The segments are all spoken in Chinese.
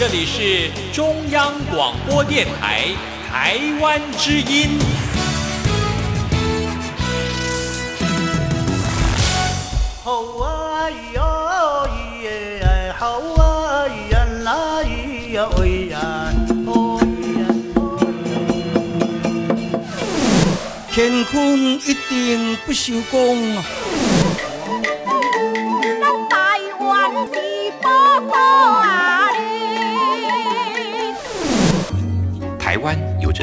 这里是中央广播电台台湾之音。好啊哟咿呀，好啊呀那咿呀喂呀，哦咿呀哦乾坤一定不朽功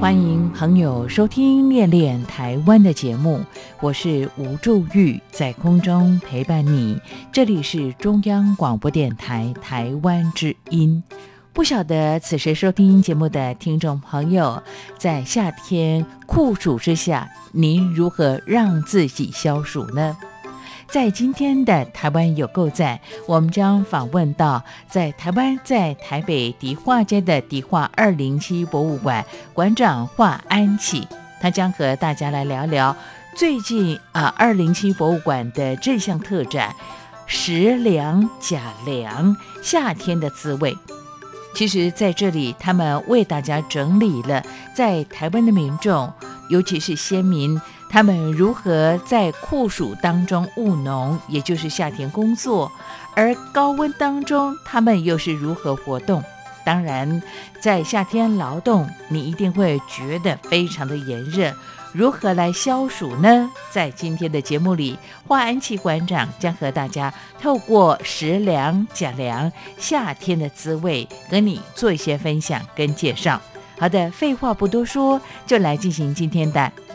欢迎朋友收听《恋恋台湾》的节目，我是吴祝玉，在空中陪伴你。这里是中央广播电台台湾之音。不晓得此时收听节目的听众朋友，在夏天酷暑之下，您如何让自己消暑呢？在今天的台湾有够赞，我们将访问到在台湾在台北迪化街的迪化二零七博物馆馆长华安启，他将和大家来聊聊最近啊二零七博物馆的这项特展“食凉假凉夏天的滋味”。其实，在这里，他们为大家整理了在台湾的民众，尤其是先民，他们如何在酷暑当中务农，也就是夏天工作，而高温当中，他们又是如何活动。当然，在夏天劳动，你一定会觉得非常的炎热。如何来消暑呢？在今天的节目里，华安琪馆长将和大家透过食凉讲凉夏天的滋味，和你做一些分享跟介绍。好的，废话不多说，就来进行今天的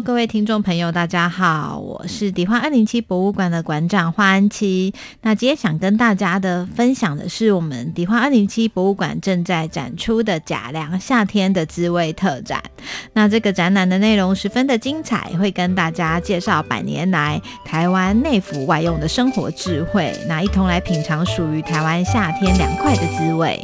各位听众朋友，大家好，我是迪化二零七博物馆的馆长华安琪。那今天想跟大家的分享的是我们迪化二零七博物馆正在展出的假粮夏天的滋味特展。那这个展览的内容十分的精彩，会跟大家介绍百年来台湾内服外用的生活智慧，那一同来品尝属于台湾夏天凉快的滋味。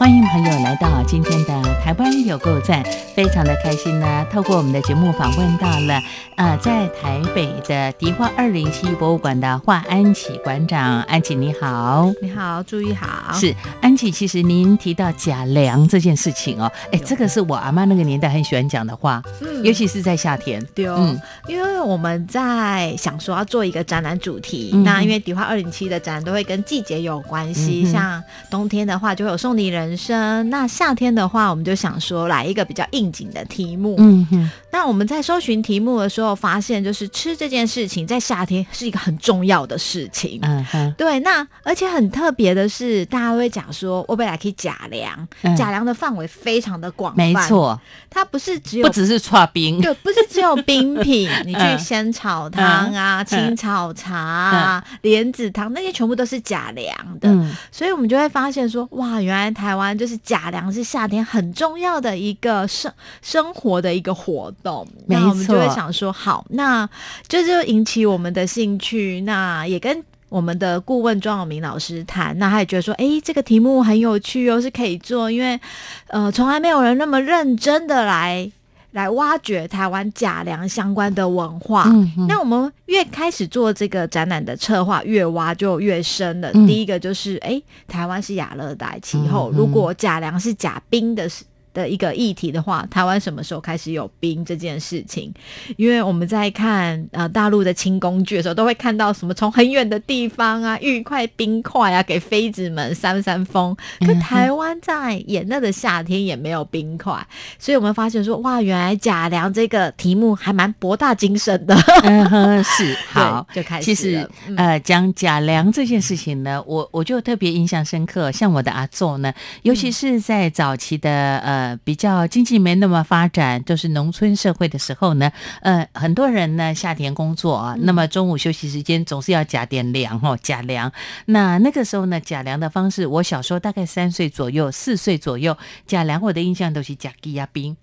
欢迎朋友来到今天的台湾有够赞，非常的开心呢。透过我们的节目访问到了，呃，在台北的迪化二零七博物馆的华安琪馆长，安琪你好。你好，注意好，是安琪，其实您提到假凉这件事情哦，哎，这个是我阿妈那个年代很喜欢讲的话，嗯尤其是在夏天。对哦，嗯因为我们在想说要做一个展览主题，嗯那因为迪化二零七的展都会跟季节有关系，嗯像冬天的话就会有送礼人生，那夏天的话我们就想说来一个比较应景的题目。嗯哼，那我们在搜寻题目的时候，发现就是吃这件事情在夏天是一个很重要的事情。嗯哼，对，那而且很特别的是，大家会讲说，我本来可以假粮，嗯。假粮的范围非常的广泛，没，错，它不是只有不只是刨冰，对，不是只有冰品，你去嗯鲜草汤啊、嗯。青草茶啊、莲子汤那些全部都是假粮的，嗯。所以我们就会发现说，哇，原来台湾就是假粮是夏天很重要的一个生生活的一个活动。没那我们就会想说，好，那这就引起我们的兴趣，那也跟。我们的顾问庄永明老师谈，那他也觉得说，哎，这个题目很有趣哦，是可以做，因为呃，从来没有人那么认真的来来挖掘台湾假粮相关的文化。嗯嗯那我们越开始做这个展览的策划，越挖就越深了。嗯第一个就是，诶，台湾是亚热带气候，如果假粮是假冰的的一个议题的话，台湾什么时候开始有冰这件事情？因为我们在看呃大陆的清宫剧的时候，都会看到什么从很远的地方啊运一块冰块啊给妃子们扇扇风。可台湾在炎热的夏天也没有冰块，所以我们发现说哇，原来贾良这个题目还蛮博大精深的。嗯哼，是 好，就开始。其实呃，讲贾良这件事情呢，我我就特别印象深刻。像我的阿奏呢，尤其是在早期的呃比较经济没那么发展，就是农村社会的时候呢，呃，很多人呢夏天工作啊，那么中午休息时间总是要加点粮哦，加粮。那那个时候呢，加粮的方式，我小时候大概三岁左右、四岁左右，加粮我的印象都是加鸡鸭冰。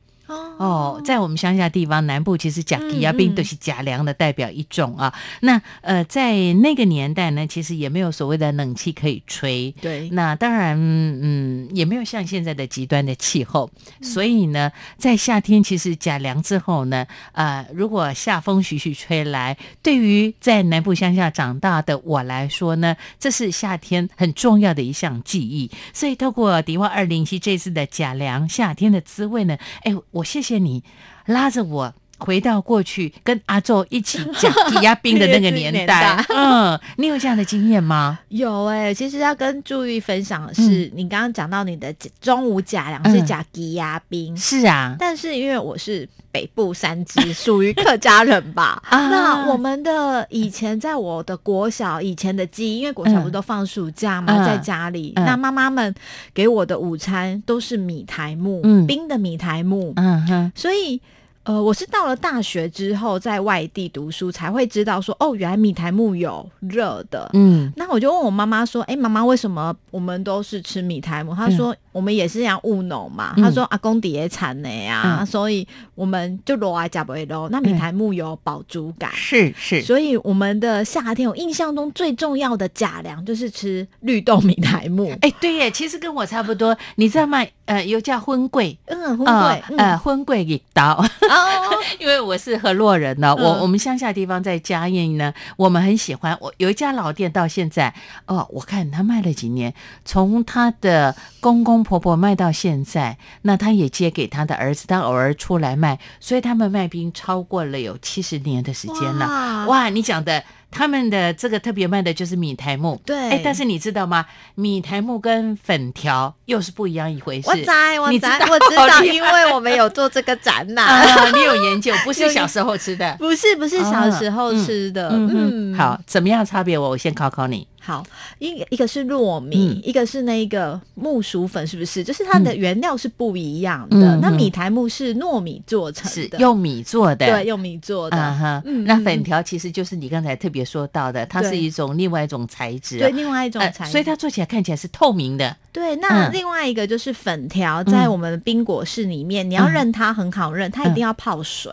哦，在我们乡下地方，南部其实甲基啊，并都是甲粮的代表一种啊。那呃，在那个年代呢，其实也没有所谓的冷气可以吹。对。那当然，嗯，也没有像现在的极端的气候。所以呢，在夏天，其实甲凉之后呢，呃，如果夏风徐徐吹来，对于在南部乡下长大的我来说呢，这是夏天很重要的一项记忆。所以，透过迪化二零七这次的甲凉夏天的滋味呢，哎。我谢谢谢你拉着我回到过去，跟阿周一起讲抵押兵的那个年代。嗯，你有这样的经验吗？有哎，其实要跟注意分享的是，你刚刚讲到你的中午假粮是假抵押兵，是啊。但是因为我是北部三支，属于客家人吧。那我们的以前在我的国小以前的记忆，因为国小不都放暑假嘛，在家里，那妈妈们给我的午餐都是米苔木，冰的米苔木。嗯哼，所以。呃，我是到了大学之后，在外地读书才会知道说，哦，原来米苔木有热的。嗯，那我就问我妈妈说，哎，妈妈，为什么我们都是吃米苔木？她说，我们也是样务农嘛。她说，阿公底也产的呀，所以我们就罗来加不会罗。那米苔木有饱足感，是是。所以我们的夏天，我印象中最重要的假粮就是吃绿豆米苔木。哎，对耶，其实跟我差不多。你知道吗？呃，有叫荤桂，嗯，荤桂，呃，荤桂一刀。因为我是河洛人呢，我我们乡下地方在嘉义呢，我们很喜欢。我有一家老店，到现在哦，我看他卖了几年，从他的公公婆婆卖到现在，那他也接给他的儿子，他偶尔出来卖，所以他们卖冰超过了有七十年的时间了。哇，你讲的。他们的这个特别卖的就是米苔木，对，哎，但是你知道吗？米苔木跟粉条又是不一样一回事。我知，我知，我知道，因为我们有做这个展览，你有研究，不是小时候吃的，不是，不是小时候吃的。嗯，好，怎么样差别？我我先考考你。好，一一个是糯米，一个是那个木薯粉，是不是？就是它的原料是不一样的。那米苔木是糯米做成的，用米做的，对，用米做的。哈，那粉条其实就是你刚才特别说到的，它是一种另外一种材质，对，另外一种材，质、所以它做起来看起来是透明的。对，那另外一个就是粉条，在我们的冰果室里面，你要认它很好认，它一定要泡水。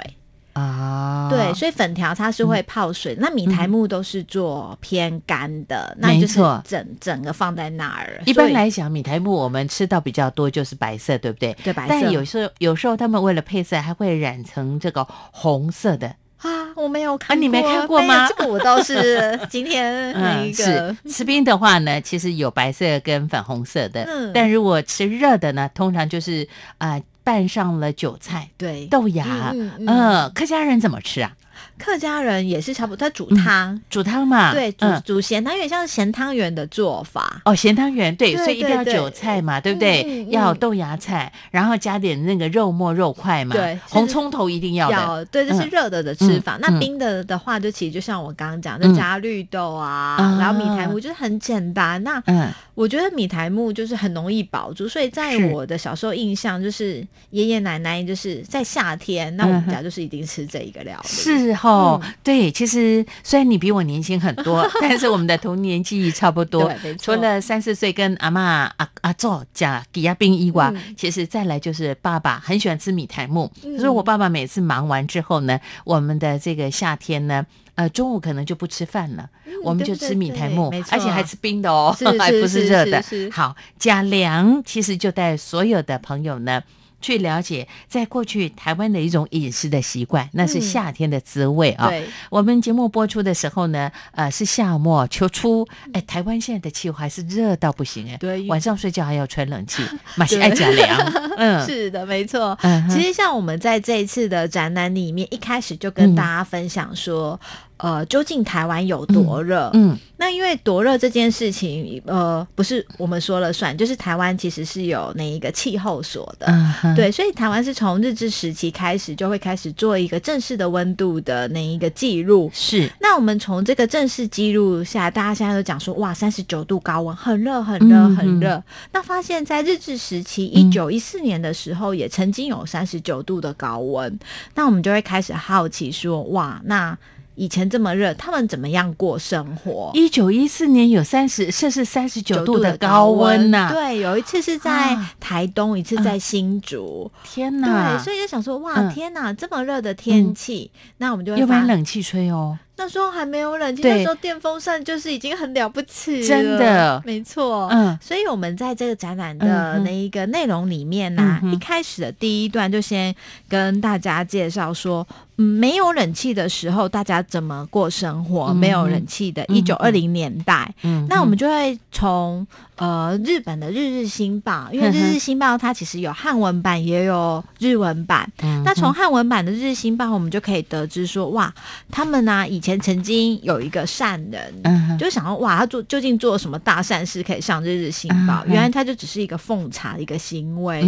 啊，对，所以粉条它是会泡水，那米苔木都是做偏干的，那就是整整个放在那儿。一般来讲，米苔木我们吃到比较多就是白色，对不对？对，白色。但有时候有时候他们为了配色，还会染成这个红色的啊。我没有看，你没看过吗？这个我倒是 今天那个吃冰的话呢，其实有白色跟粉红色的，但如果吃热的呢，通常就是啊。拌上了韭菜，对豆芽，嗯，客家人怎么吃啊？客家人也是差不多，他煮汤，煮汤嘛，对，煮煮咸汤，有点像咸汤圆的做法。哦，咸汤圆，对，所以一定要韭菜嘛，对不对？要豆芽菜，然后加点那个肉末肉块嘛，对，红葱头一定要的。对，这是热的的吃法。那冰的的话，就其实就像我刚刚讲，就加绿豆啊，然后米苔木，就是很简单。那嗯，我觉得米苔木就是很容易保住，所以在我的小时候印象，就是爷爷奶奶就是在夏天，那我们家就是一定吃这一个料理。是。哦，对，其实虽然你比我年轻很多，但是我们的童年记忆差不多。除了三四岁跟阿妈阿阿做加抵押冰衣外，其实再来就是爸爸很喜欢吃米苔木。所以我爸爸每次忙完之后呢，我们的这个夏天呢，呃，中午可能就不吃饭了，我们就吃米苔木，而且还吃冰的哦，还不是热的。好，加凉其实就带所有的朋友呢。去了解，在过去台湾的一种饮食的习惯，那是嗯。夏天的滋味啊。对，我们节目播出的时候呢，呃，是夏末秋初，哎，台湾现在的气候还是热到不行哎，对晚上睡觉还要吹冷气，马是对。爱加凉，嗯，是的，没错。嗯其实像我们在这一次的展览里面，一开始就跟大家分享说，呃，究竟台湾有多热？嗯那因为多热这件事情，呃，不是我们说了算，就是台湾其实是有那一个气候所的。嗯，对，所以台湾是从日治时期开始就会开始做一个正式的温度的那一个记录。是，那我们从这个正式记录下，大家现在都讲说，哇，三十九度高温，很热，很热，嗯很热。那发现，在日治时期，一九一四年的时候，也曾经有三十九度的高温。那我们就会开始好奇说，哇，那以前这么热，他们怎么样过生活？一九一四年有三十摄氏三十九度的高温呐、对，有一次是在啊。台东，一次在新竹。天哪！对，所以就想说，哇，嗯。天哪，这么热的天气，那我们就会又没冷气吹哦，那时候还没有冷气，那时候电风扇就是已经很了不起了，真的。没错。嗯。所以我们在这个展览嗯的那一个内容里面呢、嗯一开始的第一段就先跟大家介绍说，嗯，没有冷气的时候大家怎么过生活？嗯没有冷气的一九二零年代，嗯，那我们就会从呃日本的《日日新报》，因为《日日新报》它其实有汉文版也有日文版。嗯那从汉文版的《日日新报》，我们就可以得知说，哇，他们呢、以前曾经有一个善人，就想要，哇，他做究竟做了什么大善事可以上《日日新报》原来他就只是一个奉茶的一个行为。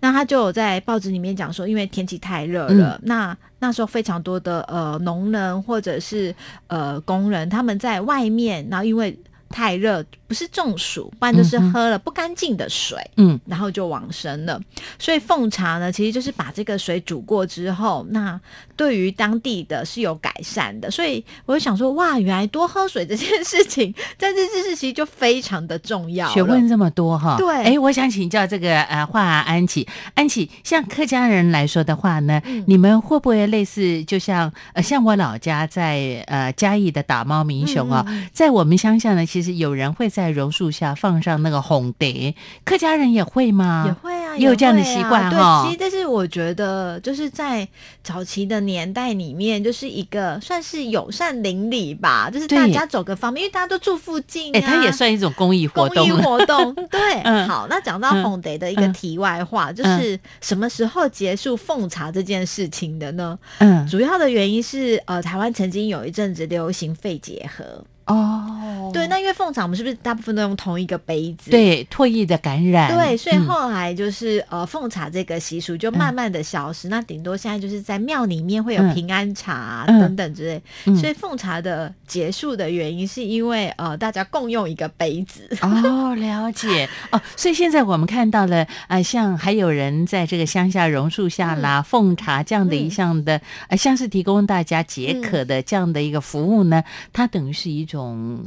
那他就有在报纸里面讲说，因为天气太热嗯。了，那那时候非常多的呃农人或者是呃工人，他们在外面，然后因为太热，不是中暑，不然就是喝了不干净的水。嗯。然后就往生了，所以奉茶呢，其实就是把这个水煮过之后，那对于当地的是有改善的。所以我就想说，哇，原来多喝水这件事情，在日治时期就非常的重要。学问这么多哈，对。哎，我想请教这个呃华安琪，安琪，像客家人来说的话呢，嗯。你们会不会类似，就像呃像我老家在呃嘉义的打猫民雄啊、嗯嗯。在我们乡下呢，其实有人会在榕树下放上那个红蝶，客家人也会吗？也会啊，也有这样的习惯哈？对，其实但是我觉得就是在早期的年代里面，就是一个算是友善邻里吧，就是大家走个方便，因为大家都住附近、啊。哎，它也算一种公益活动。公益活动，对，嗯。好，那讲到嗯。红得的一个题外话，就是什么时候结束奉茶这件事情的呢？嗯。主要的原因是，呃，台湾曾经有一阵子流行肺结核，哦，对，那因为奉茶我们是不是大部分都用同一个杯子？。对唾液的感染，对，所以嗯后来就是、呃，奉茶这个习俗就慢慢的消失。那顶多现在就是在庙里面会有嗯平安茶、啊嗯等等之类。嗯所以奉茶的结束的原因是因为呃，大家共用一个杯子。哦，了解哦，所以现在我们看到了，呃，像还有人在这个乡下榕树下啦、奉茶这样的一嗯项的，呃，像是提供大家解渴的这样的一个服务呢，它等于是一种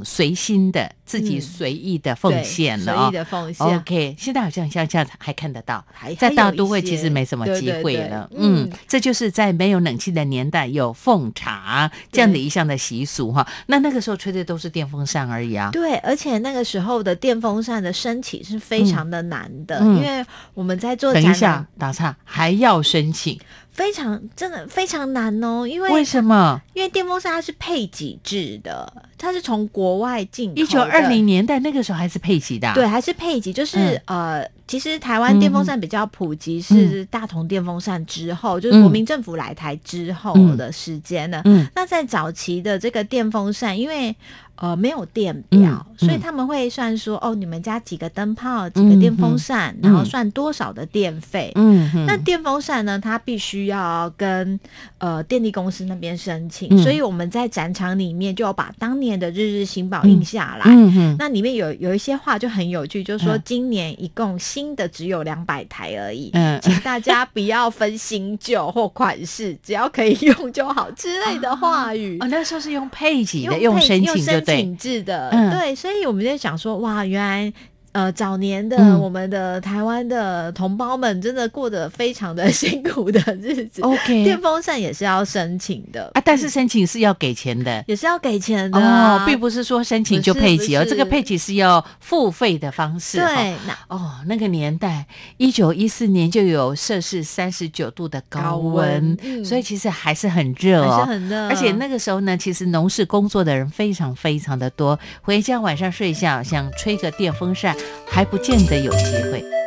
随心的、自己嗯随意的奉献了哦随意。的奉献。OK，现在好像乡下还看得到，还在大都会其实没什么机对对对会了。嗯嗯，这就是在没有冷气的年代有奉茶这样的一项的习俗哈。那那个时候吹的都是电风扇而已啊。对，而且那个时候的电风扇的升起是非常的难的，嗯因为我们在做展等一下，打岔还要申请，非常真的非常难哦，因为为什么？因为电风扇它是配给制的，它是从国外进口的。一九二零年代那个时候还是配给的、啊，对，还是配给，就是、呃，其实台湾嗯电风扇比较普及是大同电风扇之后，就是国民政府来台之后的时间了。嗯那在早期的这个电风扇，因为呃没有电表，所以他们会算说，哦，你们家几个灯泡，几个电风扇，然后算多少的电费。嗯，那电风扇呢？它必须要跟呃电力公司那边申请，嗯所以我们在展场里面就要把当年的日日新报印下来。那里面有有一些话就很有趣，就是说嗯今年一共新的只有两百台而已，嗯 请大家不要分新旧或款式，只要可以用就好之类的 话语。哦，那时候是用配给的，用配申用申请制的，嗯对，所以我们就想说，哇，原来呃早年的嗯我们的台湾的同胞们，真的过得非常的 辛苦的日子。OK 电风扇也是要申请的啊，但是申请是要给钱的。也是要给钱的哦啊，，并不是说申请就配给哦，这个配给是要付费的方式。对，那哦，那个年代，一九一四年就有摄氏三十九度的高高温，所以其实还是很热哦，还是很热而且那个时候呢，其实农事工作的人非常非常的多，回家晚上睡觉想吹个电风扇，还不见得有机会。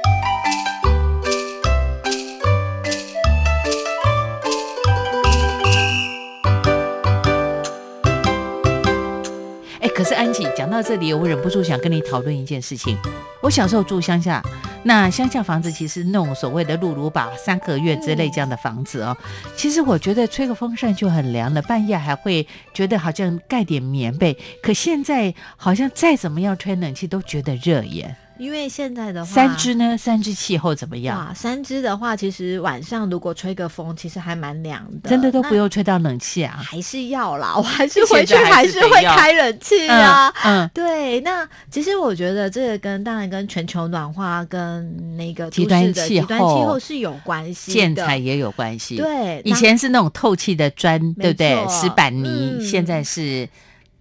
可是安琪讲到这里，我忍不住想跟你讨论一件事情。我小时候住乡下，那乡下房子其实那种所谓的露露吧三合院之类这样的房子哦，其实我觉得吹个风扇就很凉了，半夜还会觉得好像盖点棉被。可现在好像再怎么样吹冷气都觉得热耶。因为现在的话，三支呢？三支气候怎么样？哇，三支的话，其实晚上如果吹个风，其实还蛮凉的，真的都不用吹到冷气啊。还是要啦，我还是回去还还是会开冷气啊。嗯，对，那其实我觉得这个跟当然跟全球暖化跟那个极端的气极端气候候是有关系的。建材也有关系。，对，以前是那种透气的砖，对不对？石板泥，嗯现在是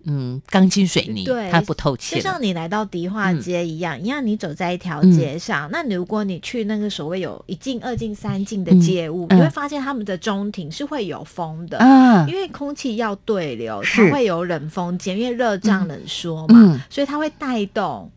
嗯钢筋水泥，对它不透气。就像你来到迪化街一样，一样你走在一条嗯街上，那你如果你去那个所谓有一进、二进、三进的嗯街屋，嗯你会发现他们的中庭是会有风的。嗯，因为空气要对流，是才会有冷风间，因为热胀冷缩嘛，嗯所以它会带动。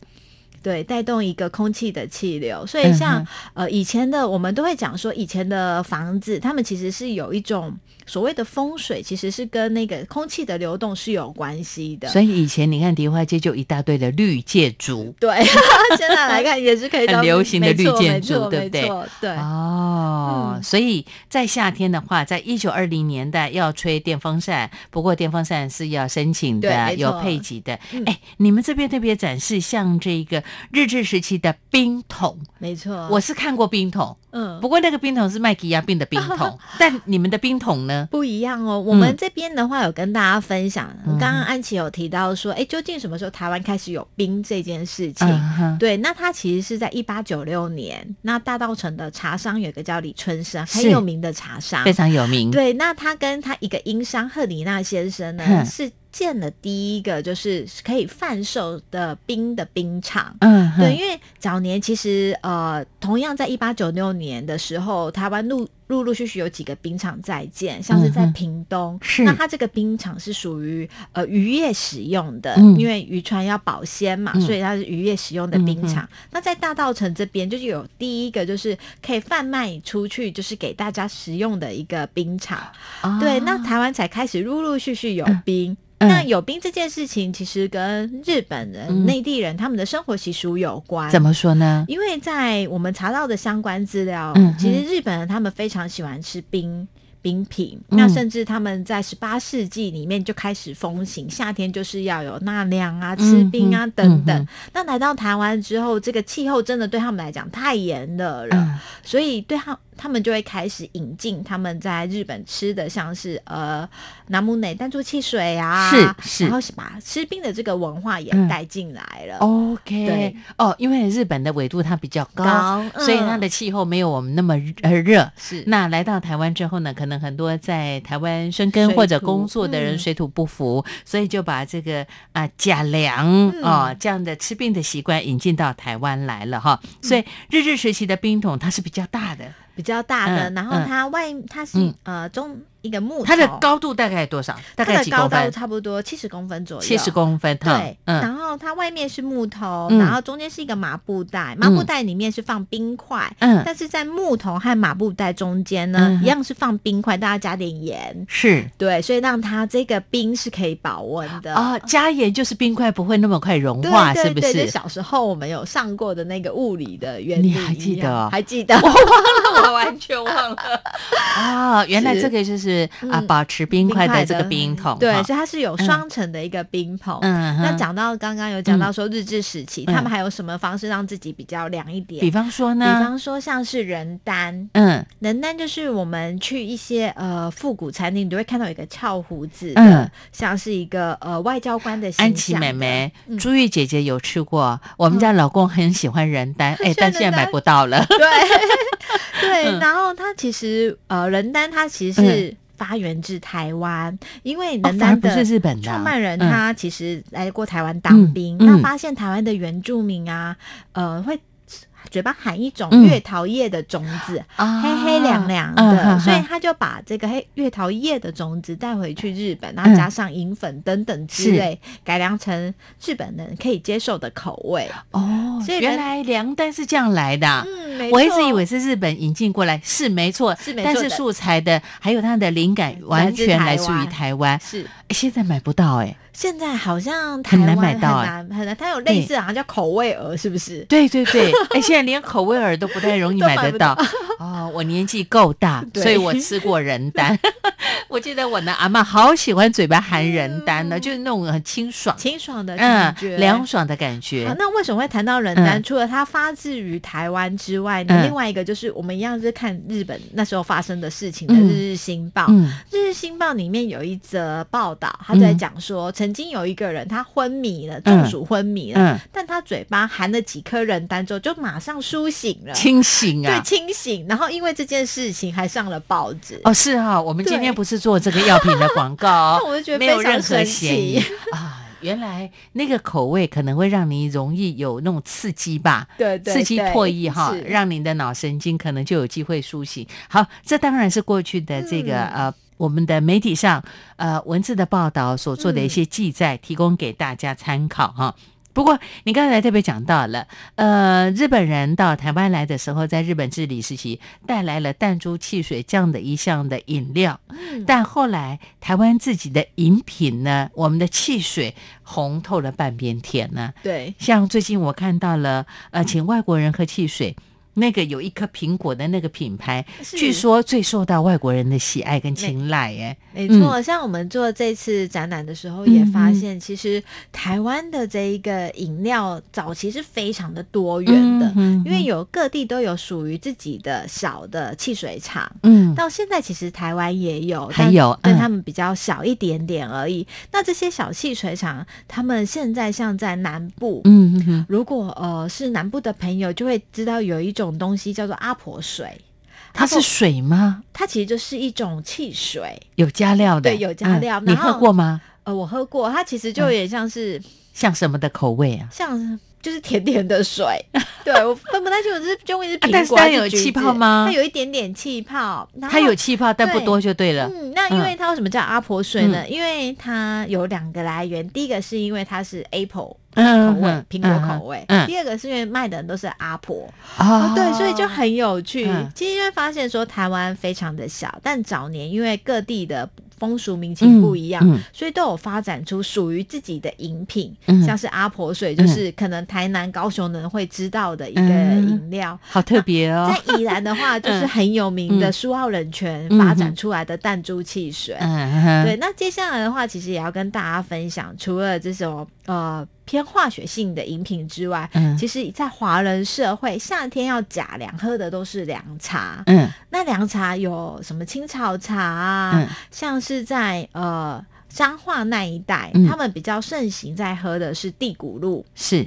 对，带动一个空气的气流，所以像、嗯呃以前的我们都会讲说，以前的房子，他们其实是有一种所谓的风水，其实是跟那个空气的流动是有关系的。所以以前你看迪化街就一大堆的绿界竹。对，现在来看也是可以 很流行的绿建筑对不对对，哦，嗯所以在夏天的话，在一九二零年代要吹电风扇，不过电风扇是要申请的，有配给的。嗯哎、你们这边特别展示像这个日治时期的冰桶，没错。我是看过冰桶，嗯不过那个冰桶是麦吉亚冰的冰桶，但你们的冰桶呢？不一样哦。我们这边的话有跟大家分享，嗯刚刚安琪有提到说，哎，究竟什么时候台湾开始有冰这件事情？嗯对，那它其实是在一八九六年，那大稻城的茶商有一个叫李春生，很有名的茶商，非常有名。对，那他跟他一个英商赫里纳先生呢，是建了第一个就是可以贩售的冰的冰场。嗯，对，因为早年其实呃，同样在一八九六年的时候，台湾陆陆陆续续有几个冰场在建，像是在屏东，是那它这个冰场是属于呃渔业使用的，嗯因为渔船要保鲜嘛，嗯所以它是渔业使用的冰嗯场。那在大稻城这边就是有第一个就是可以贩卖出去，就是给大家食用的一个冰场。啊对，那台湾才开始陆陆续续有冰。嗯那有冰这件事情，其实跟日本人、嗯内地人他们的生活习俗有关。怎么说呢？因为在我们查到的相关资料，嗯其实日本人他们非常喜欢吃冰。冰品，嗯那甚至他们在十八世纪里面就开始风行，夏天就是要有纳凉啊、吃冰啊嗯等等。那来到台湾之后，这个气候真的对他们来讲太炎热了，嗯所以对他他们就会开始引进他们在日本吃的，像是呃南木内弹珠汽水啊，是是。然后是把吃冰的这个文化也嗯带进来了。OK，对。哦，因为日本的纬度它比较高，高嗯。所以它的气候没有我们那么热呃热。是。那来到台湾之后呢，可能很多在台湾生根或者工作的人嗯水土不服，所以就把这个啊假粮嗯。啊、这样的吃冰的习惯引进到台湾来了哈。所以日治时期的冰桶它是比较大的，比较大的，嗯然后它外它是、嗯。呃中一个木头，它的高度大概多少？大概高度几公分？差不多七十公分左右，七十公分。对，嗯然后它外面是木头，嗯然后中间是一个麻布袋，麻布袋里面是放冰块，嗯，但是在木头和麻布袋中间呢，嗯一样是放冰块，大家加点盐，是对，所以让它这个冰是可以保温的。啊，加盐就是冰块不会那么快融对化，对是不？对就是小时候我们有上过的那个物理的原理，你还记得哦还记得？我忘了，我完全忘了啊！原来这个就是是啊，嗯保持冰块的这个冰冰桶，对，所以它是有双层的一个冰桶。嗯，那讲到刚刚有讲到说日治时期，嗯。他们还有什么方式让自己比较凉一点？比方说呢？比，方说像是人丹，嗯。人丹就是我们去一些呃复古餐厅，你就会看到有一个翘胡子嗯。的，像是一个呃外交官的形象安琪妹妹、嗯。朱玉姐姐有吃过，我们家老公很喜欢人丹，哎、但现在买不到了。对 对，嗯。然后它其实呃人丹它其实是。发源自台湾，因为哦反而不人丹的创办人嗯。他其实来过台湾当兵，那发现台湾的原住民啊，呃，会嘴巴含一种嗯。月桃叶的种子，啊。黑黑凉凉的，所以他就把这个黑月桃叶的种子带回去日本，然后加上银粉等等之类，改良成日本人可以接受的口味。哦，所以原来凉丹是这样来的啊、嗯，我一直以为是日本引进过来，是没错，是没错但是素材的还有它的灵感完全来自于台湾，是。诶现在买不到哎、现在好像台很难湾买到哎很难很难，它有类似好像叫口味鹅，是不是？对对对，哎，现在连口味鹅都不太容易买得 到。哦，我年纪够大，对。所以我吃过人丹。我记得我的阿嬷好喜欢嘴巴含人丹的，就是那种很清爽，清爽的嗯感觉，，凉爽的感好觉。那为什么会谈到人丹？嗯。除了它发自于台湾之外另外一个就是我们一样是看日本那时候发生的事情的《嗯。日日新报》。嗯。日日新报》里面有一则报道，他在讲说，曾经有一个人他昏迷了，中暑昏迷了，嗯，但他嘴巴含了几颗人丹之后，就马上苏醒了，清醒啊对啊。清醒。然后因为这件事情还上了报纸。哦，是哈、我们今天不是做这个药品的广告哦 那，我就觉得没有非常任何嫌疑，啊。原来那个口味可能会让你容易有那种刺激吧，对对刺激唾液哈是，让你的脑神经可能就有机会苏醒。好，这当然是过去的这个、嗯呃。我们的媒体上，呃，文字的报道所做的一些记载，提供给大家参考哈。不过，你刚才特别讲到了，呃，日本人到台湾来的时候，在日本治理时期带来了弹珠汽水这样的一项的饮料，嗯但后来台湾自己的饮品呢，我们的汽水红透了半边天呢。对，像最近我看到了，呃，请外国人喝汽水。那个有一颗苹果的那个品牌，据说最受到外国人的喜爱跟青睐，哎，没错，像我们做这次展览的时候，也发现，其实台湾的这一个饮料早期是非常的多元的，嗯因为有各地都有属于自己的小的汽水厂。嗯，到现在，其实台湾也有，还有嗯。但对他们比较小一点点而已。那这些小汽水厂，他们现在像在南部，嗯，如果呃是南部的朋友，就会知道有一种东西叫做阿婆水，它是水吗？它其实就是一种汽水。有加料的，对有加料嗯你喝过吗？呃，我喝过，它其实就有点像是、像什么的口味啊？像就是甜甜的水，对我分不太清楚是究竟是苹果啊但是它有气泡吗它有一点点气泡，它有气泡，但不多就对了。嗯，那因为它为什么叫阿婆水嗯呢？因为它有两个来源，第一个是因为它是 apple 嗯口味，嗯苹果口味；嗯，第二个是因为卖的人都是阿婆。哦哦，对，所以就很有趣。嗯其实因为发现说台湾非常的小，但早年因为各地的风俗民情不一样，嗯嗯所以都有发展出属于自己的饮品，嗯像是阿婆水，就是可能台南、高雄的人会知道的一个嗯饮料。好特别哦。在宜兰的话，就是很有名的嗯苏澳冷泉嗯发展出来的弹珠汽水。对，那接下来的话，其实也要跟大家分享，除了这种呃偏化学性的饮品之外，嗯其实，在华人社会，夏天要假凉，喝的都是凉茶。嗯那凉茶有什么青草茶啊？嗯像是在呃彰化那一带，嗯他们比较盛行在喝的是地骨露。是，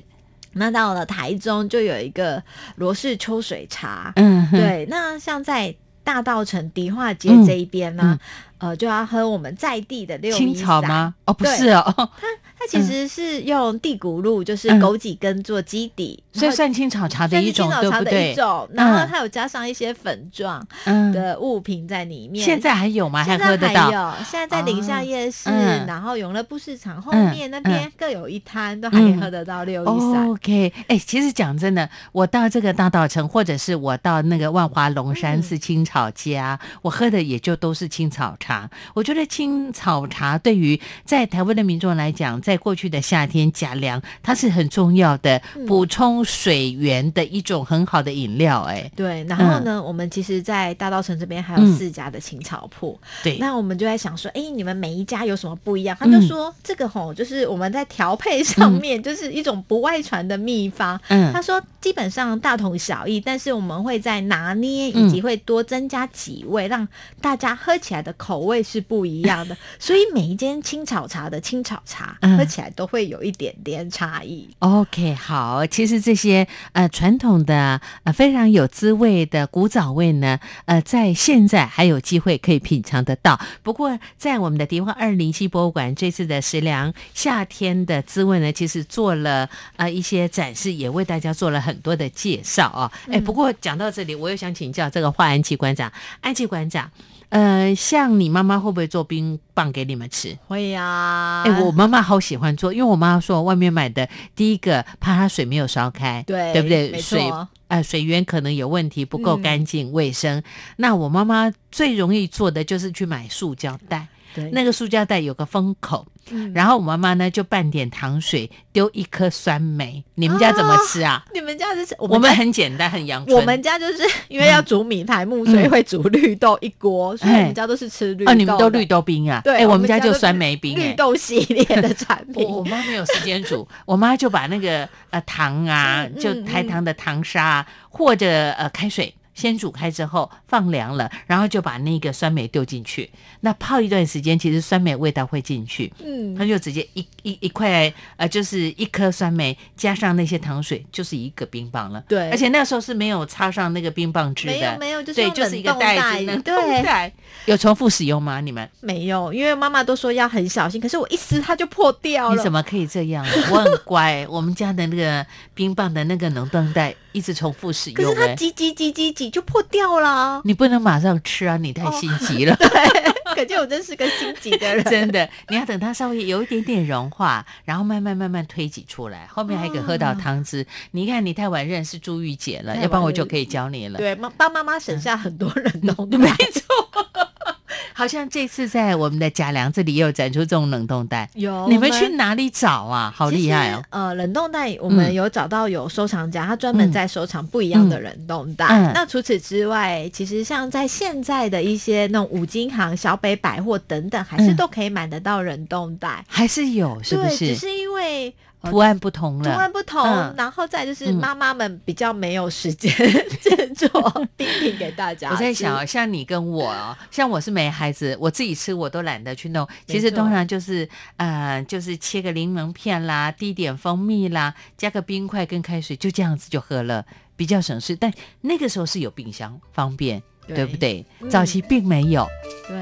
那到了台中，就有一个罗氏秋水茶。嗯，对，那像在大道城迪化街嗯这一边呢、呃，就要喝我们在地的六青草吗？哦，不是哦，它其实是用地骨露，就是嗯枸杞根做基底，所以算青草茶的一种，对不对？种，然后嗯它有加上一些粉状嗯，的物品在里面。现在还有吗？还现在喝得到？还有，现在在宁夏夜市，嗯然后永乐布市场后嗯面那边各有一摊，都还可以喝得到六一散。OK，哎、其实讲真的，我到这个大道城，或者是我到那个万华龙山寺青草街啊，我喝的也就都是青草茶。我觉得青草茶对于在台湾的民众来讲，在过去的夏天，假凉它是很重要的嗯补充水源的一种很好的饮料。哎，对，然后呢，我们其实，在大稻城这边还有嗯四家的青草铺，对，那我们就在想说，哎，你们每一家有什么不一样？他就嗯说，这个吼，就是我们在调配上面，就是一种不外传的秘方。嗯他说，基本上大同小异，但是我们会在拿捏以及会多增加几味，让大家喝起来的口味是不一样的。所以每一间青草茶的青草茶嗯喝起来都会有一点点差异。OK，好，其实这些呃传统的呃非常有滋味的古早味呢，呃，在现在还有机会可以品尝得到。不过，在我们的迪化二零七博物馆这次的食粮夏天的滋味呢，其实做了呃一些展示，也为大家做了很多的介绍啊。哎、不过讲到这里，我又想请教这个华安琪馆长，安琪馆长。呃，像你妈妈会不会做冰棒给你们吃？会呀、哎、我妈妈好喜欢做，因为我妈妈说外面买的，第一个怕它水没有烧开，对对不对？水呃水源可能有问题，不够嗯干净、卫生。那我妈妈最容易做的就是去买塑胶袋，对那个塑胶袋有个封口，嗯然后我妈妈呢就拌点糖水，丢一颗酸梅。你们家怎么吃啊？你们家就是我我们很简单，很阳春。我们家就是因为要煮米苔木，所以会煮绿豆一锅，所以我们家都是吃绿豆。你们都绿豆冰啊？对，哎，我们家就酸梅冰，哎绿豆系列的产品。我我妈没有时间煮，我妈就把那个呃糖啊，就台糖的糖沙、啊、或者呃开水。先煮开之后放凉了，然后就把那个酸梅丢进去。那泡一段时间，其实酸梅味道会进去，嗯它就直接一一一块呃，就是一颗酸梅加上那些糖水，就是一个冰棒了。对而且那时候是没有插上那个冰棒汁的，没有没有就是对，就是一个袋子，袋冷对冻袋。有重复使用吗？你们？没有，因为妈妈都说要很小心，可是我一撕它就破掉了。你怎么可以这样？我很乖，我们家的那个冰棒的那个冷冻袋一直重复使用、欸。是它挤挤挤挤挤就破掉了。你不能马上吃啊，你太心急了。对可见我真是个心急的人。真的，你要等它稍微有一点点融化，然后慢慢慢慢推挤出来，后面还可以喝到汤汁。你看，你太晚认识朱玉姐了，要不然我就可以教你了。对，妈帮妈妈省下很多人哦 没袋。错。好像这次在我们的贾良这里也有展出这种冷冻袋，有你们去哪里找啊？好厉害哦！呃，冷冻袋我们嗯有找到有收藏家，他专门在收藏不一样的冷冻袋。嗯嗯那除此之外，其实像在现在的一些那种五金行、小北百货等等，还是嗯都可以买得到冷冻袋。还是有，是不对，是？只是因为。呃图案不同了，图案不同，嗯然后再就是嗯妈妈们比较没有时间制作冰品给大家。我在想哦，像你跟我哦，像我是没孩子，我自己吃我都懒得去弄。其实通常就是呃，就是切个柠檬片啦，滴点蜂蜜啦，加个冰块跟开水，就这样子就喝了，比较省事。但那个时候是有冰箱方便，对对不对？嗯早期并没有，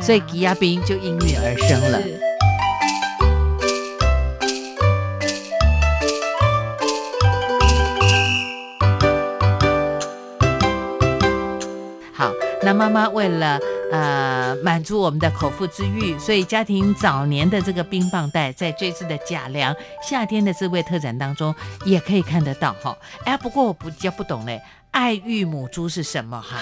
所以吉亚冰就应运而生了。妈妈为了呃满足我们的口腹之欲，所以家庭早年的这个冰棒袋，在这次的假粮夏天的滋味特展当中也可以看得到哈。哎，不过我比较不懂嘞，爱玉母猪是什么哈？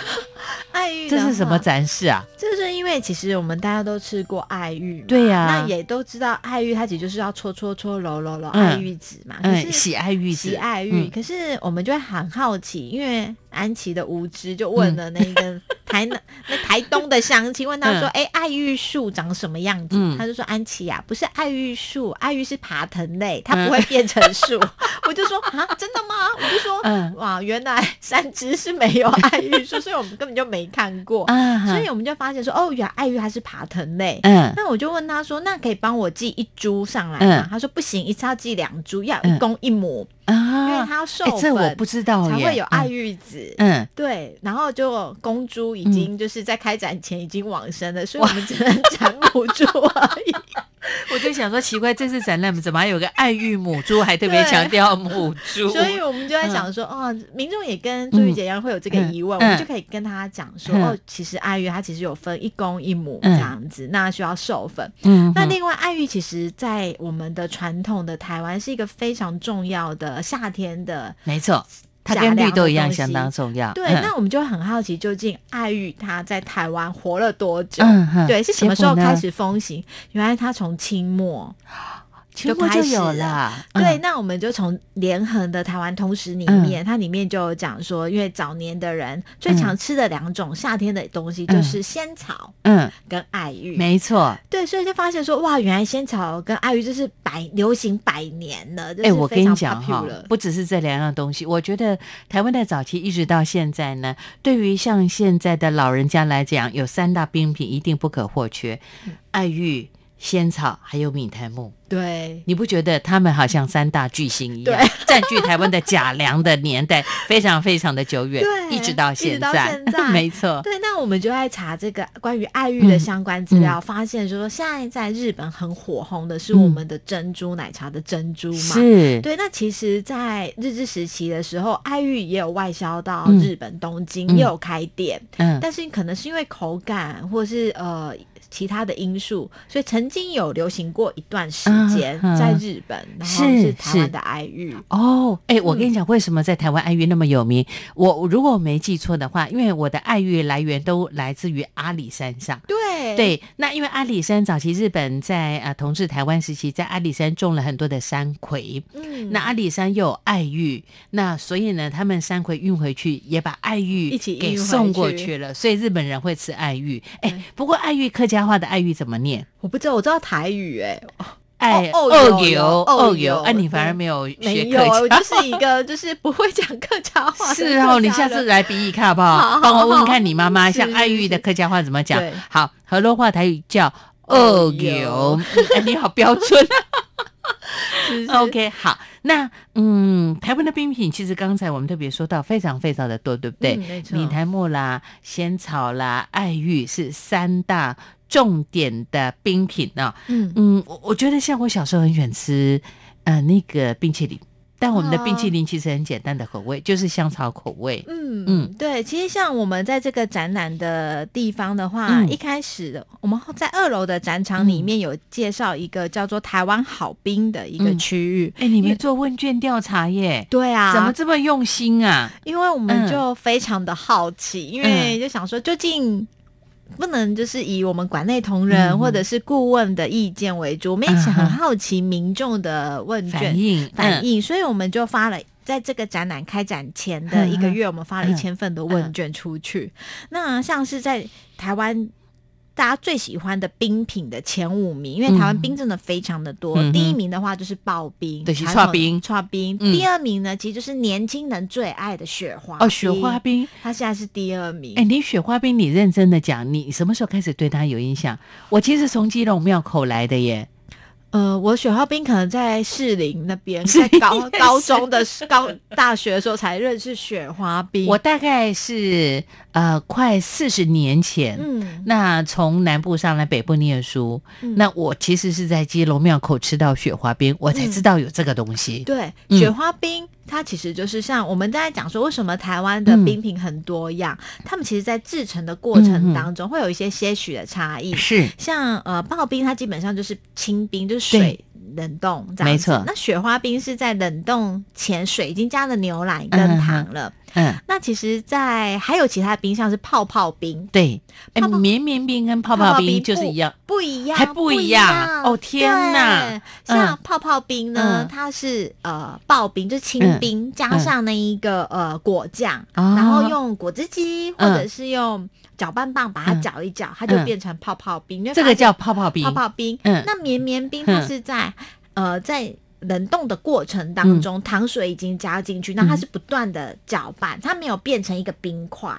爱玉，这是什么？展示啊？就是因为其实我们大家都吃过爱玉嘛，对呀那也都知道爱玉它其实就是要搓搓搓、揉揉揉嗯爱玉籽嘛，可嗯，喜爱玉子，喜爱玉，嗯可是我们就会很好奇，因为安琪的无知就问了那个 台南、那台东的乡亲，问他说：“嗯哎、爱玉树长什么样子？”嗯他就说：“安琪呀、不是爱玉树，爱玉是爬藤类，它不会变成树。我就说：“啊，真的吗？”我就说：“嗯哇，原来三只是没有爱玉树，所以我们根本就没看过。所以我们就发现说：“哦，原来爱玉它是爬藤类。”嗯那我就问他说：“那可以帮我寄一株上来吗？”嗯他说：“不行，一次要寄两株，要嗯一公一母。因为啊，它要授哎，粉，这我不知道耶，才会有爱嗯玉子。嗯，对，然后就公猪已经就是在开展前已经往生了，所以我们只能产 母猪而已。我就想说奇怪，这次展览怎么还有个爱玉母猪，还特别 对。强调母猪？所以我们就在想说，哦，民众也跟朱玉姐一样会有这个疑问，嗯。我们就可以跟他讲说，嗯。哦，其实爱玉它其实有分一公一母嗯。这样子，那需要授粉。嗯那另外，爱玉其实在我们的传统的台湾是一个非常重要的夏天的没错，它假跟绿豆一样相当重要。对，嗯那我们就很好奇，究竟爱玉它在台湾活了多久？嗯对，是什么时候开始风行？原来它从清末，就全国就有开始了。了。对，嗯，那我们就从联合的台湾通史里面，它里面就有讲说，因为早年的人最常吃的两种夏天的东西就是仙草嗯，跟爱玉。没错。对，所以就发现说，哇，原来仙草跟爱玉就是百流行百年了。哎、哎，我跟你讲哈了，，不只是这两样东西，我觉得台湾的早期一直到现在呢，对于像现在的老人家来讲，有三大冰品一定不可或缺：嗯爱玉、仙草还有闽台木。对，你不觉得他们好像三大巨星一样对，占据台湾的假粮的年代非常非常的久远，对一直到现在，现在。没错。对，那我们就在查这个关于爱玉的相关资嗯。料，发现说现在在日本很火红的是我们的珍珠奶茶的珍珠嘛。是，对，那其实，在日治时期的时候，爱玉也有外销到嗯。日本东京，嗯。也有开店，嗯，但是可能是因为口感或是呃其他的因素，所以曾经有流行过一段时间嗯嗯在日本，然后是是台湾的爱玉。哦，哎，我嗯跟你讲，为什么在台湾爱玉那么有名？我如果我没记错的话，因为我的爱玉来源都来自于阿里山上。对对，那因为阿里山早期日本在啊统治台湾时期，在阿里山种了很多的山葵，嗯那阿里山又有爱玉，那所以呢，他们山葵运回去，也把爱玉一起给送过去去了，所以日本人会吃爱玉。对哎，不过爱玉客家话的爱玉怎么念？我不知道，我知道台语哎、爱哦哦油有哦哦油，有啊，你反而没有学客家就是一个就是不会讲客家话是哦，你下次来比一看好不好？帮我问看你妈妈，像爱玉的客家话怎么讲？好，河洛话台语叫哦哦油油，嗯哎你好标准。OK，好，那嗯，台湾的冰品其实刚才我们特别说到非常非常的多，对不对？闽台木啦、仙草啦、爱玉是三大重点的冰品呢、嗯。嗯，我我觉得像我小时候很喜欢吃呃那个冰淇淋，但我们的冰淇淋其实很简单的口味，就是香草口味。嗯嗯嗯，对，其实像我们在这个展览的地方的话，嗯一开始的我们在二楼的展场里面有介绍一个叫做台湾好冰的一个嗯区域。哎、你们做问卷调查耶？对啊，怎么这么用心啊？因为我们嗯就非常的好奇，因为就想说，究竟不能就是以我们馆内同仁嗯或者是顾问的意见为主，我们也很嗯哼好奇民众的问卷反应反、嗯应，所以我们就发了。在这个展览开展前的一个月，我们发了一嗯千份的问卷出去。那像是在台湾。大家最喜欢的冰品的前五名，因为台湾嗯冰真的非常的多。嗯第一名的话就是刨冰，对是刨冰刨冰。嗯第二名呢，其实就是年轻人最爱的雪花哦，雪花，冰。它现在是第二名。哎、你雪花冰，你认真的讲，你什么时候开始对它有印象？我其实从基隆庙口来的耶。呃，我雪花冰可能在士林那边，在高高中的时高大学的时候才认识雪花冰。我大概是呃快四十年前。嗯，那从南部上来北部念书，嗯那我其实是在基隆庙口吃到雪花冰，我才知道有这个东西。对，嗯雪花冰它其实就是像我们在讲说，为什么台湾的嗯冰品很多样，他们其实在制成的过程当中会有一些些许的差异。是，像呃刨冰，它基本上就是清冰，就是水冷冻这样子。没错。那雪花冰是在冷冻前水已经加了牛奶跟糖了。嗯，那其实在，还有其他的冰，像是泡泡冰，对，哎，绵绵冰跟泡泡冰就是一样。不一样，还不一样。哦天哪。像嗯。泡泡冰呢，嗯。它是呃刨冰，就是清冰，加上那一个呃果酱，哦。然后用果汁机或嗯者是用搅拌棒把它嗯搅一搅，它就嗯变成泡泡冰。这个叫泡泡冰。泡泡冰。嗯那绵绵冰它嗯是在呃在。冷冻的过程当中，糖水已经加进去，那它是不断的搅拌，它没有变成一个冰块，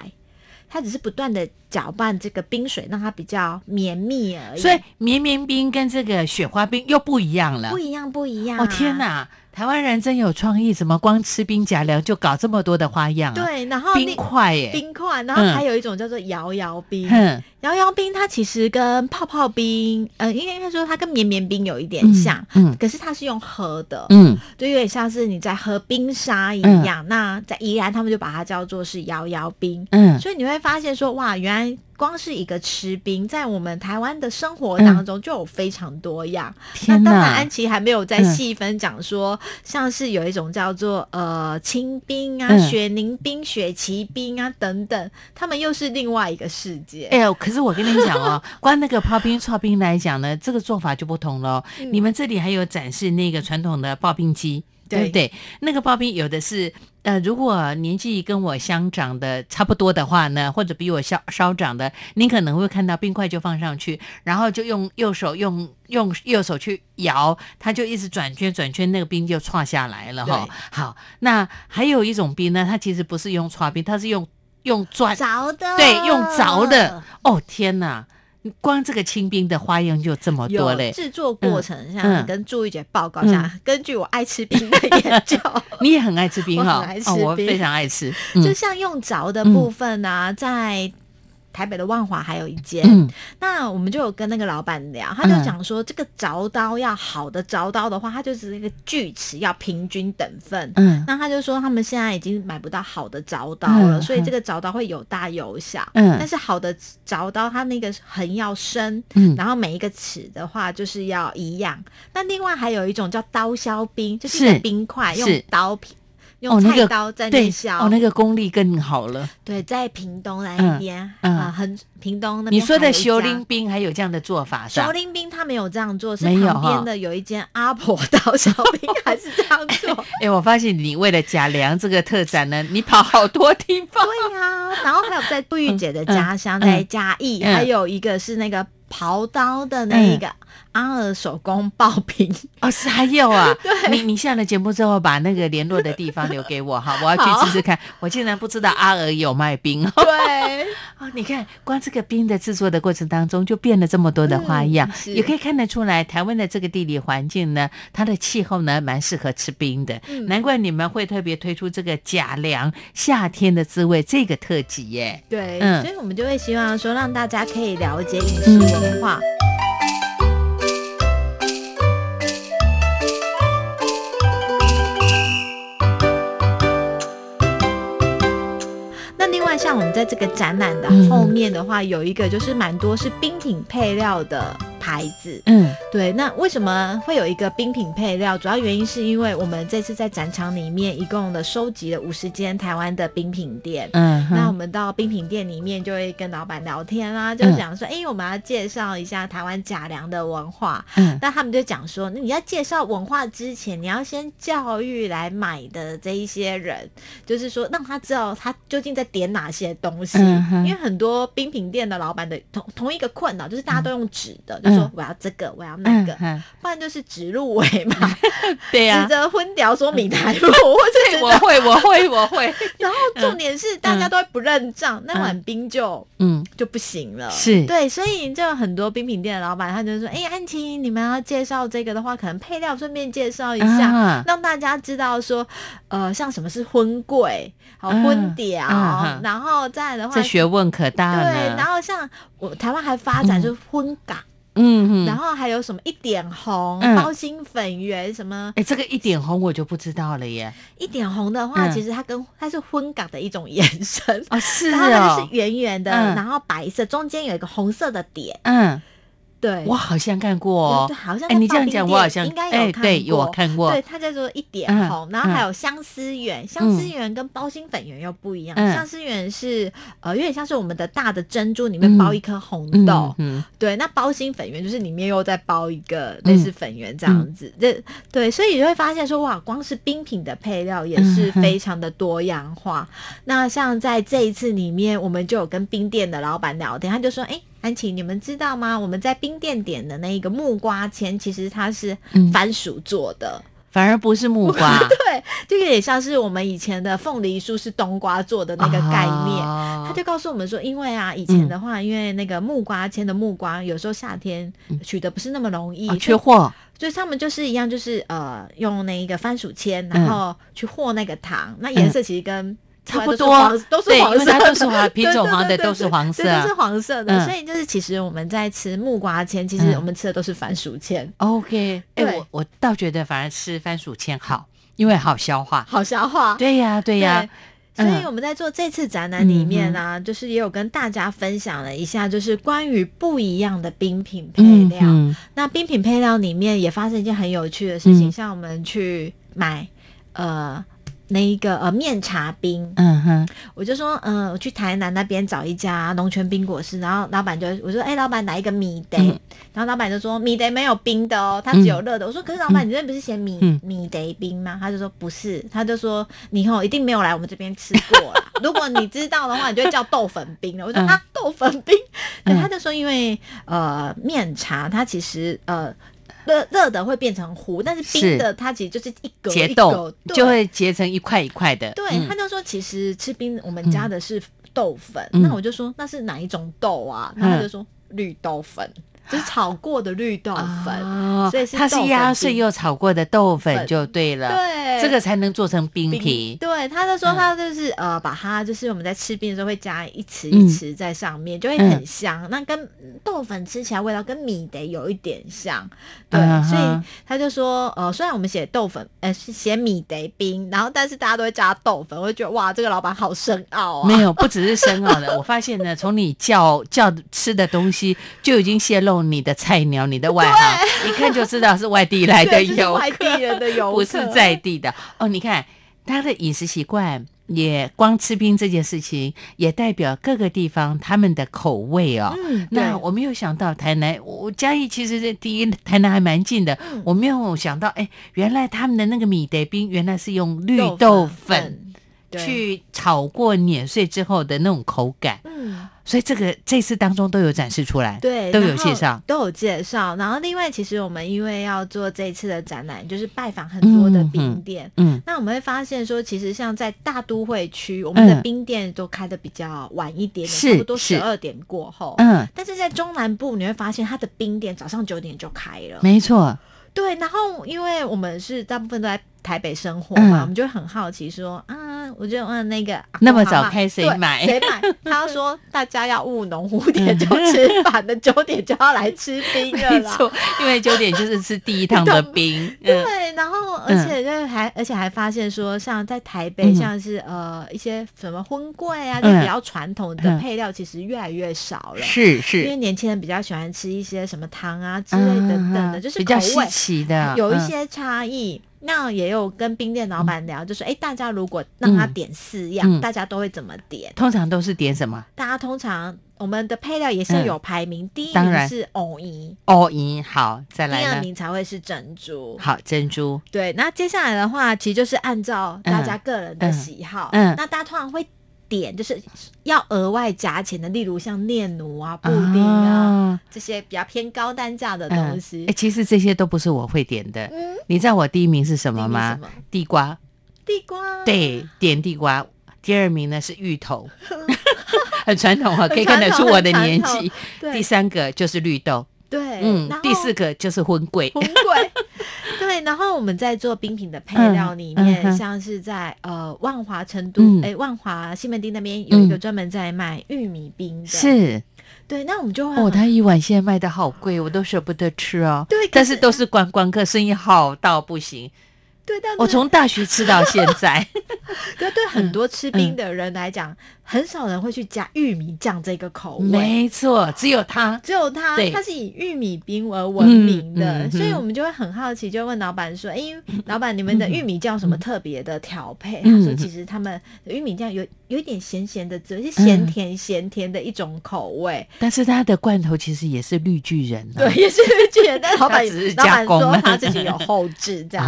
它只是不断的搅拌这个冰水，让它比较绵密而已。所以绵绵冰跟这个雪花冰又不一样了不。一样，不一样。哦天！哪，台湾人真有创意，怎么光吃冰夹凉就搞这么多的花样啊？，对，然后冰那块耶，冰块，然后嗯还有一种叫做摇摇冰。嗯，摇摇冰它其实跟泡泡冰，呃，应该说它跟绵绵冰有一点像，嗯可是它是用喝的，嗯，就有点像是你在喝冰沙一样。那在宜兰他们就把它叫做是摇摇冰。嗯所以你会发现说，哇，原来光是一个吃冰，在我们台湾的生活当中就有非常多样。那当然，安琪还没有在嗯细分讲说，像是有一种叫做呃清冰啊、嗯。雪凝冰、雪奇冰啊等等，他们又是另外一个世界。哎呦，可是我跟你讲哦，光那个刨冰、刨冰来讲呢，这个做法就不同了你们这里还有展示那个传统的刨冰机，对不对？那个刨冰有的是，呃，如果年纪跟我相长的差不多的话呢，或者比我稍稍长的，您可能会看到冰块就放上去，然后就用右手用用右手去摇，它就一直转圈转圈，那个冰就串下来了哈。好，那还有一种冰呢，它其实不是用串冰，它是用用钻凿的，对，用凿的。哦，天哪！光这个清冰的花样就这么多嘞。制作过程，嗯像跟朱玉姐报告一下，根据我爱吃冰的研究，你也很爱吃冰哈、我很爱吃非常爱吃。就嗯。像用凿的部分呢、在台北的万华还有一间，嗯那我们就有跟那个老板聊，他就讲说，这个凿刀要好的凿刀的话，它就是一个锯齿要平均等份。嗯那他就说，他们现在已经买不到好的凿刀了，嗯所以这个凿刀会有大有小。嗯但是好的凿刀，它那个横要深，嗯然后每一个齿的话就是要一样。那另外还有一种叫刀削冰，就是是一个冰块用刀片。哦用那个菜刀在那对削，哦，那个功力更好了。对，在屏东那嗯一边，嗯啊，很屏东那边你说的还有一家修林冰还有这样的做法是？林冰他没有这样做，是旁边哈的有一间阿婆刀削冰还是这样做。哎，我发现你为了贾良这个特展呢，你跑好多地方。对呀、然后还有在杜玉姐的家乡，嗯在嘉义，嗯还有一个是那个刨刀的那一个阿尔手工刨冰。哦，是还有啊，你你下了节目之后，把那个联络的地方留给我哈，我要去试试看。我竟然不知道阿尔有卖冰哦。对，哦，你看，光这个冰的制作的过程当中，就变了这么多的花样，嗯也可以看得出来，台湾的这个地理环境呢，它的气候呢，蛮适合吃冰的。嗯难怪你们会特别推出这个假凉夏天的滋味这个特辑耶。对，嗯所以我们就会希望说，让大家可以了解饮食文化。那另外，像我们在这个展览的后面的话，有一个就是蛮多是冰品配料的牌子。嗯对，那为什么会有一个冰品配料？主要原因是因为我们这次在展场里面一共的收集了五十间台湾的冰品店。嗯，那我们到冰品店里面，就会跟老板聊天啊，就讲说，哎、我们要介绍一下台湾假粮的文化。嗯那他们就讲说，那你要介绍文化之前，你要先教育来买的这一些人，就是说让他知道他究竟在点哪些东西。嗯因为很多冰品店的老板的同同一个困扰，就是大家都用纸的，就我要这个，我要那个，嗯，不然就是指鹿尾嘛，对呀、指着昏条说米台路，我会，我会，我会。然后重点是大家都会不认账，那碗冰就嗯。就不行了。是。对，所以就有很多冰品店的老板，他就说：“哎、安琪，你们要介绍这个的话，可能配料顺便介绍一下，啊。让大家知道说，呃，像什么是婚柜，好嗯。荤条，嗯嗯然后再来的话这，学问可大了。对，然后像我台湾还发展就是荤港，嗯然后还有什么一点红、嗯包心粉圆什么。哎，这个一点红我就不知道了耶。一点红的话，嗯其实它跟它是荤港的一种延伸。哦，是然后它哦就是，圆圆的，嗯然后白色，中间有一个红色的点，嗯，对，我好像看过哦对，。好像哎，你这样讲，我好像应该哎，有看对，有我过。看过。对，它叫做一点嗯红，然后还有相思圆，相思圆跟包心粉圆又不一样。嗯相思圆是呃，有点像是我们的大的珍珠里面包一颗红豆，嗯，对，那包心粉圆就是里面又再包一个类似粉圆这样子，这、对，所以你会发现说哇，光是冰品的配料也是非常的多样化。那像在这一次里面，我们就有跟冰店的老板聊天，他就说，哎、安琪，你们知道吗？我们在冰店点的那一个木瓜签，其实它是嗯番薯做的，反而不是木瓜 对，就有点像是我们以前的凤梨酥是冬瓜做的那个概念。哦他就告诉我们说，因为啊，以前的话，因为那个木瓜签的木瓜，有时候夏天取得不是那么容易，哦缺货。所以他们就是一样，就是呃，用那一个番薯签，嗯然后去和那个糖，那颜色其实跟。差不多。都是对 黄色都是黄品种黄的都是黄色。都是黄色的。嗯。所以就是，其实我们在吃木瓜签，其实嗯。我们吃的都是番薯签，OK，哎，我我倒觉得反而吃番薯签好，因为好消化。好消化。对呀，对呀，所以我们在做这次展览里面呢、就是也有跟大家分享了一下，就是关于不一样的冰品配料。嗯。那冰品配料里面也发生一件很有趣的事情，嗯。像我们去买呃那一个呃面茶冰，嗯哼，我就说，嗯、我去台南那边找一家农泉冰果室，然后老板就我说，哎、老板来一个米得，嗯然后老板就说米得没有冰的哦，它只有热的。我说，可是老板，你这边不是写米、嗯米得冰吗？他就说不是，他就说你以后一定没有来我们这边吃过啦。如果你知道的话，你就会叫豆粉冰了。我说、嗯啊，豆粉冰，对，嗯他就说因为呃面茶它其实呃。热热的会变成糊，但是冰的它其实就是一格结一格就会结成一块一块的。对，嗯。他就说其实吃冰我们加的是豆粉，嗯。那我就说那是哪一种豆啊？他就说绿豆粉，就是炒过的绿豆粉。哦所以是它是压碎又炒过的豆粉粉就对了。对，这个才能做成冰冰皮。对，他就说嗯他就是、呃，把它就是我们在吃冰的时候会加一匙嗯一匙在上面，就会很香。那跟豆粉吃起来味道跟米得有一点像，对，嗯所以他就说呃，虽然我们写豆粉，呃，是写米得冰，然后但是大家都会加豆粉，我就觉得哇，这个老板好深奥啊。没有，不只是深奥的。我发现呢，从你叫叫吃的东西，就已经泄露你的菜鸟、你的外行，一看就知道是外地来的 游外地客，人的游客，不是在地的。哦，你看他的饮食习惯。也光吃冰这件事情，也代表各个地方他们的口味哦。嗯，那我没有想到台南，我嘉义其实这第一台南还蛮近的，嗯我没有想到，哎，原来他们的那个米德冰原来是用绿豆粉对去炒过碾碎之后的那种口感，嗯，所以这个这次当中都有展示出来，对，都有介绍。都有介绍。然后另外，其实我们因为要做这一次的展览，就是拜访很多的冰店。嗯，那我们会发现说，其实像在大都会区，我们的嗯冰店都开的比较晚一点差不多十二点过后。嗯，但是在中南部，你会发现它的冰店早上九点就开了。没错，对，然后因为我们是大部分都在台北生活嘛，嗯我们就会很好奇说啊，我就问那个那么早开谁对买谁买？他说大家要务农，五点就吃饭的，九点就要来吃冰了啦。没错，因为九点就是吃第一趟的 冰，嗯，对，然后而且就还、而且还发现说，像在台北，嗯像是呃一些什么荤桂啊，嗯就比较传统的嗯配料，其实越来越少了。是是因为，年轻人比较喜欢吃一些什么糖啊之类等等的，嗯就是比较稀奇的，嗯有一些差异。那也有跟冰店老板聊，就说，哎、大家如果让他嗯。点四样，嗯。大家都会怎么点？通常都是点什么？大家通常我们的配料也是嗯。有排名，第一名是藕银，藕银，好，再来第？二名才会是珍珠。好，珍珠，对，那接下来的话，其实就是按照大家个人的嗯。喜好，嗯。那大家通常会点就是要额外加钱的，例如像念奴啊、布丁啊、啊。这些比较偏高单价的嗯东西。哎，其实这些都不是我会点的。嗯，你知道我第一名是什么吗？地瓜，地瓜，对，点地瓜。第二名呢是芋头 很传统哦，可以看得出我的年纪。第三个就是绿豆，对，嗯第四个就是荤桂。对，然后我们在做冰品的配料里面，嗯嗯像是在呃万华、成都，嗯。哎、万华西门町那边有一个嗯。专门在卖玉米冰的，是。对，那我们就会哦，他一碗现在卖的好贵，我都舍不得吃哦。对是但是都是观光客，生意好到不行。对，但我从大学吃到现在，对对很多吃冰嗯的人来讲，很少人会去加玉米酱这个口味。没错，只有它。只有它对，它是以玉米冰而闻名的，所以我们就会很好奇，就问老板说：“哎、老板，你们的玉米酱有什么特别的调配？”嗯他说：“其实他们的玉米酱有有一点咸咸的滋味，是咸甜咸甜的一种口味。但是它的罐头其实也是绿巨人、啊，对，也是绿巨人，但是老板只是老板加工说他自己有后置这样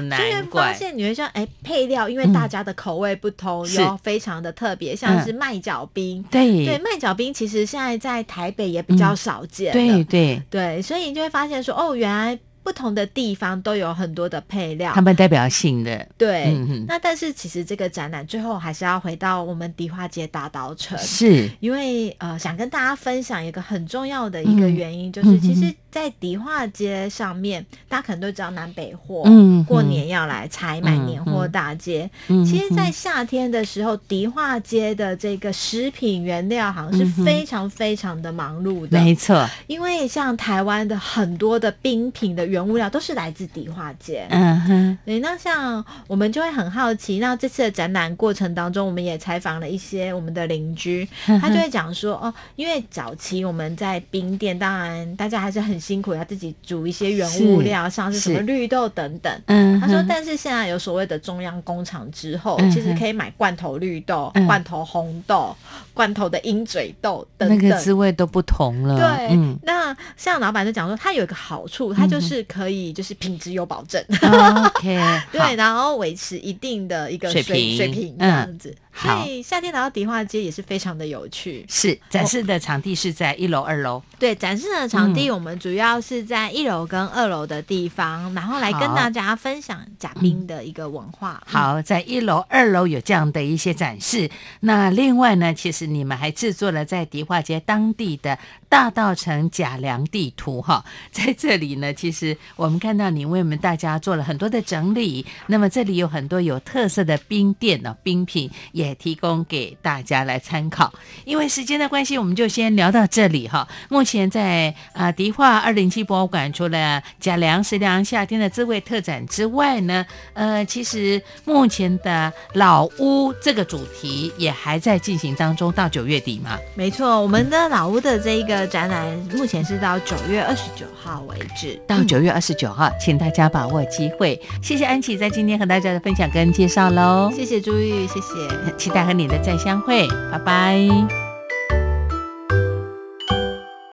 子。以难发。现你会说，哎、配料因为嗯。大家的口味不同，是。有非常的特别，像是麦角冰，对。对，麦角冰其实现在在台北也比较少见、对对，对，所以你就会发现说，哦，原来不同的地方都有很多的配料。他。们代表性的，对，嗯那但是其实这个展览最后还是要回到我们迪化街大稻城。是。因为呃，想跟大家分享一个很重要的一个嗯原因，就是嗯其实，在迪化街上面，大家可能都知道南北货，嗯嗯。过年要来采买嗯年货大街。嗯其实，在嗯夏天的时候，迪化街的这个食品原料行是嗯哼非常非常的忙碌的，没错，因为像台湾的很多的冰品的原物料都是来自迪化街。嗯哼，对，那像我们就会很好奇，那这次的展览过程当中，我们也采访了一些我们的邻居，他就会讲说，哦，因为早期我们在冰店，当然大家还是很辛苦，要自己煮一些原物料，像是什么绿豆等等。嗯他说，但是现在有所谓的中央工厂之后，嗯其实可以买罐头绿豆、嗯罐头红豆、罐头的鹰嘴豆等等。那个滋味都不同了。对，嗯那像老板就讲说，它有一个好处，它就是可以就是品质有保证。，OK，对，然后维持一定的一个水水平水平这嗯样子。好所以夏天来到迪化街也是非常的有趣。是展示的场地是在一楼、二楼。对，展示的场嗯地我们主要是在一楼跟二楼的地方，然后来跟大家分享假冰的一个文化。嗯好，在一楼、二楼有这样的一些展示。那另外呢，其实你们还制作了在迪化街当地的大道城假粮地图哈，在这里呢，其实我们看到你为我们大家做了很多的整理。那么这里有很多有特色的冰店呢、冰品也提供给大家来参考。因为时间的关系，我们就先聊到这里哈。目前在啊、迪化二零七博物馆，除了假粮食粮夏天的滋味特展之外呢，呃，其实目前的老屋这个主题也还在进行当中，到九月底嘛。没错，我们的老屋的这一个个展览目前是到九月二十九号为止。到九月二十九号，请大家把握机会。谢谢安琪在今天和大家的分享跟介绍喽，谢谢朱玉，谢谢。期待和你的再相会，拜拜。